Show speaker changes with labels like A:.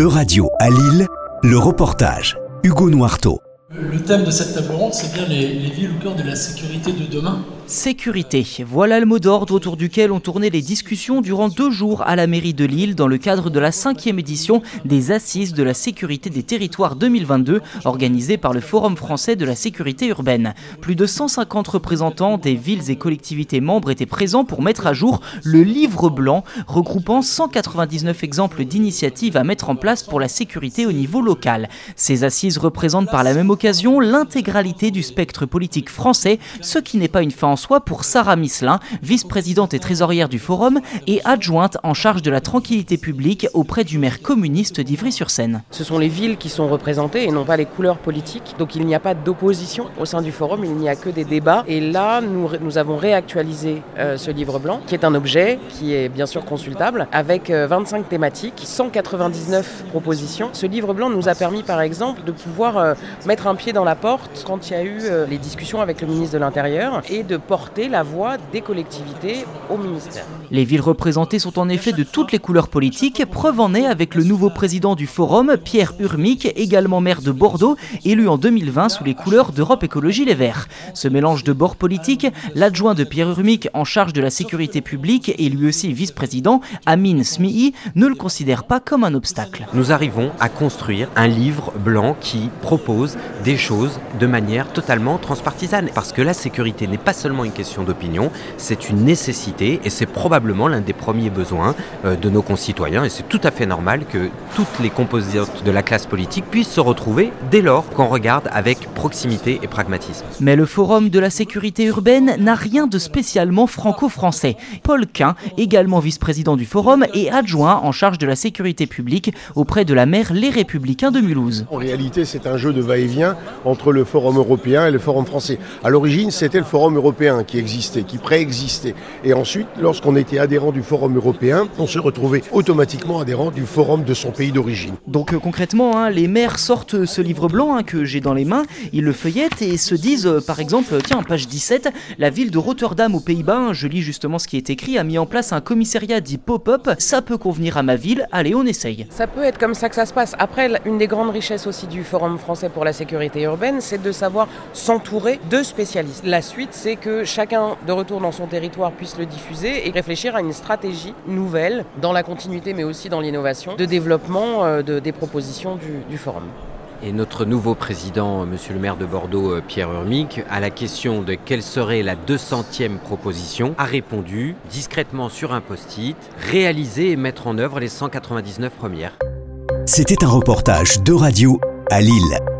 A: Euradio à Lille, le reportage. Hugo Noirteau.
B: Le thème de cette table ronde, c'est bien les, les villes au cœur de la sécurité de demain.
C: Sécurité. Voilà le mot d'ordre autour duquel ont tourné les discussions durant deux jours à la mairie de Lille dans le cadre de la cinquième édition des Assises de la sécurité des territoires 2022 organisée par le Forum français de la sécurité urbaine. Plus de 150 représentants des villes et collectivités membres étaient présents pour mettre à jour le livre blanc regroupant 199 exemples d'initiatives à mettre en place pour la sécurité au niveau local. Ces assises représentent par la même occasion l'intégralité du spectre politique français, ce qui n'est pas une fin soit pour Sarah Misselin, vice-présidente et trésorière du Forum et adjointe en charge de la tranquillité publique auprès du maire communiste d'Ivry-sur-Seine.
D: Ce sont les villes qui sont représentées et non pas les couleurs politiques. Donc il n'y a pas d'opposition au sein du Forum, il n'y a que des débats. Et là, nous, avons réactualisé euh, ce livre blanc, qui est un objet qui est bien sûr consultable, avec euh, 25 thématiques, 199 propositions. Ce livre blanc nous a permis par exemple de pouvoir euh, mettre un pied dans la porte quand il y a eu euh, les discussions avec le ministre de l'Intérieur et de porter la voix des collectivités au ministère.
C: Les villes représentées sont en effet de toutes les couleurs politiques, preuve en est avec le nouveau président du Forum, Pierre Urmic, également maire de Bordeaux, élu en 2020 sous les couleurs d'Europe Écologie Les Verts. Ce mélange de bords politiques, l'adjoint de Pierre Urmic en charge de la sécurité publique et lui aussi vice-président, Amin Smihi, ne le considère pas comme un obstacle.
E: Nous arrivons à construire un livre blanc qui propose des choses de manière totalement transpartisane. Parce que la sécurité n'est pas seulement une question d'opinion, c'est une nécessité et c'est probablement l'un des premiers besoins euh, de nos concitoyens. Et c'est tout à fait normal que toutes les composantes de la classe politique puissent se retrouver dès lors qu'on regarde avec proximité et pragmatisme.
C: Mais le Forum de la sécurité urbaine n'a rien de spécialement franco-français. Paul Quin, également vice-président du Forum et adjoint en charge de la sécurité publique auprès de la maire Les Républicains de Mulhouse.
F: En réalité, c'est un jeu de va-et-vient entre le Forum européen et le Forum français. À l'origine, c'était le Forum européen qui existait, qui préexistait. Et ensuite, lorsqu'on était adhérent du Forum européen, on se retrouvait automatiquement adhérent du Forum de son pays d'origine.
C: Donc euh, concrètement, hein, les maires sortent ce livre blanc hein, que j'ai dans les mains, ils le feuillettent et se disent, euh, par exemple, tiens, page 17, la ville de Rotterdam aux Pays-Bas, hein, je lis justement ce qui est écrit, a mis en place un commissariat dit pop-up, ça peut convenir à ma ville, allez, on essaye.
D: Ça peut être comme ça que ça se passe. Après, une des grandes richesses aussi du Forum français pour la sécurité urbaine, c'est de savoir s'entourer de spécialistes. La suite, c'est que chacun, de retour dans son territoire, puisse le diffuser et réfléchir à une stratégie nouvelle, dans la continuité mais aussi dans l'innovation, de développement euh, de, des propositions du, du Forum.
E: Et notre nouveau président, monsieur le maire de Bordeaux, euh, Pierre Urmic, à la question de quelle serait la 200e proposition, a répondu discrètement sur un post-it, réaliser et mettre en œuvre les 199 premières.
A: C'était un reportage d'Euradio à Lille.